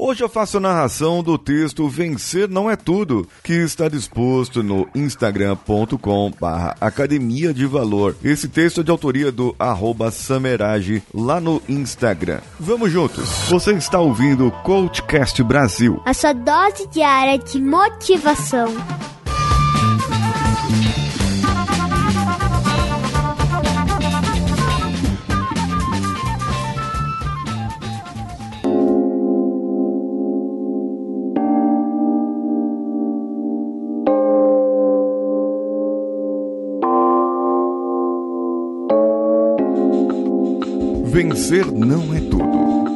Hoje eu faço a narração do texto Vencer Não É Tudo, que está disposto no instagram.com barra Academia de Valor. Esse texto é de autoria do arroba Samerage lá no Instagram. Vamos juntos! Você está ouvindo o Coachcast Brasil. A sua dose diária de motivação. Vencer não é tudo.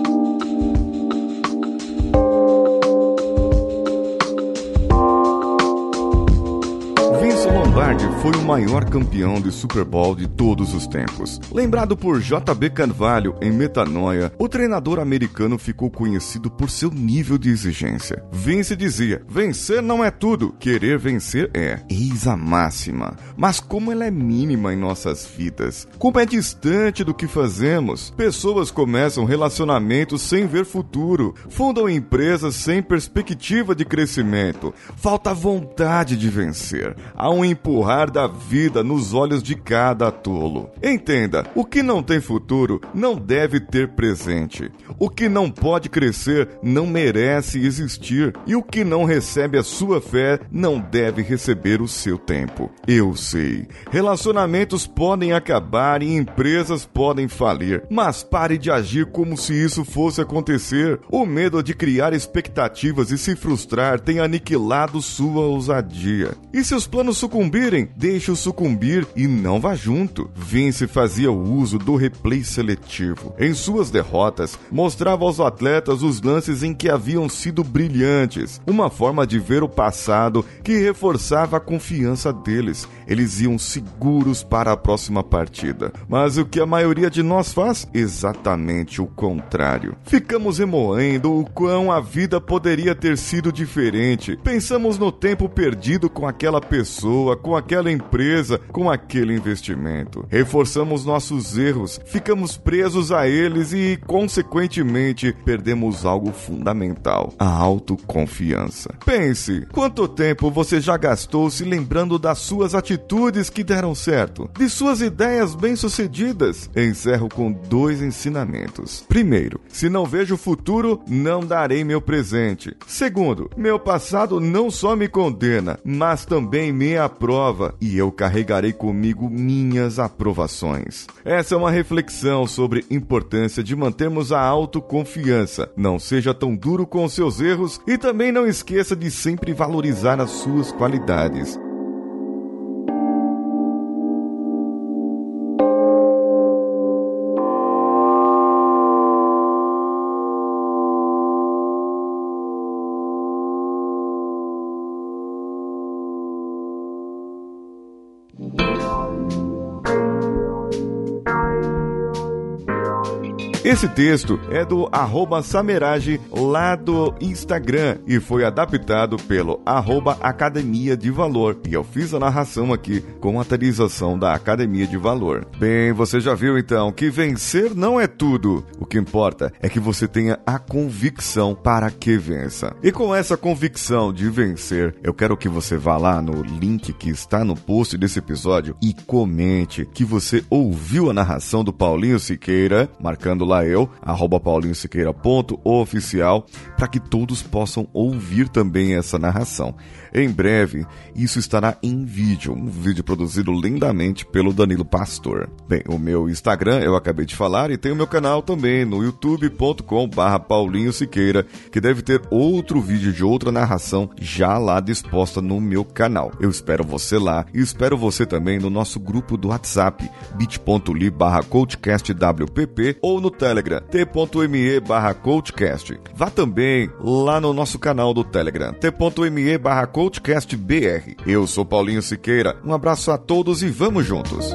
Lombardi foi o maior campeão de Super Bowl de todos os tempos. Lembrado por JB Carvalho em Metanoia, o treinador americano ficou conhecido por seu nível de exigência. Vince dizia: vencer não é tudo, querer vencer é. Eis a máxima. Mas como ela é mínima em nossas vidas, como é distante do que fazemos, pessoas começam relacionamentos sem ver futuro, fundam empresas sem perspectiva de crescimento, falta vontade de vencer. Há um empurrar da vida nos olhos de cada tolo. Entenda: o que não tem futuro não deve ter presente. O que não pode crescer não merece existir. E o que não recebe a sua fé não deve receber o seu tempo. Eu sei. Relacionamentos podem acabar e empresas podem falir. Mas pare de agir como se isso fosse acontecer. O medo de criar expectativas e se frustrar tem aniquilado sua ousadia. E se os planos sucumbirem, sucumbirem, deixe-o sucumbir e não vá junto. Vince fazia uso do replay seletivo. Em suas derrotas, mostrava aos atletas os lances em que haviam sido brilhantes, uma forma de ver o passado que reforçava a confiança deles. Eles iam seguros para a próxima partida. Mas o que a maioria de nós faz? Exatamente o contrário. Ficamos remoendo o quão a vida poderia ter sido diferente. Pensamos no tempo perdido com aquela pessoa, com aquela empresa, com aquele investimento. Reforçamos nossos erros, ficamos presos a eles e, consequentemente, perdemos algo fundamental: a autoconfiança. Pense, quanto tempo você já gastou se lembrando das suas atitudes que deram certo, de suas ideias bem-sucedidas? Encerro com dois ensinamentos. Primeiro, se não vejo o futuro, não darei meu presente. Segundo, meu passado não só me condena, mas também me aprova prova e eu carregarei comigo minhas aprovações. Essa é uma reflexão sobre importância de mantermos a autoconfiança. Não seja tão duro com os seus erros e também não esqueça de sempre valorizar as suas qualidades. Esse texto é do arroba Samerage lá do Instagram e foi adaptado pelo arroba Academia de Valor. E eu fiz a narração aqui com a atualização da Academia de Valor. Bem, você já viu então que vencer não é tudo. O que importa é que você tenha a convicção para que vença. E com essa convicção de vencer, eu quero que você vá lá no link que está no post desse episódio e comente que você ouviu a narração do Paulinho Siqueira, marcando lá eu, arroba paulinhosiqueira.oficial, para que todos possam ouvir também essa narração. Em breve, isso estará em vídeo, um vídeo produzido lindamente pelo Danilo Pastor. Bem, o meu Instagram eu acabei de falar e tem o meu canal também no youtube.com barra Paulinho Siqueira, que deve ter outro vídeo de outra narração já lá disposta no meu canal. Eu espero você lá e espero você também no nosso grupo do WhatsApp, bit.ly barra coachcastwpp ou no Telegram, t.me barra coachcast. Vá também lá no nosso canal do Telegram, t.me barra coachcast BR. Eu sou Paulinho Siqueira, um abraço a todos e vamos juntos!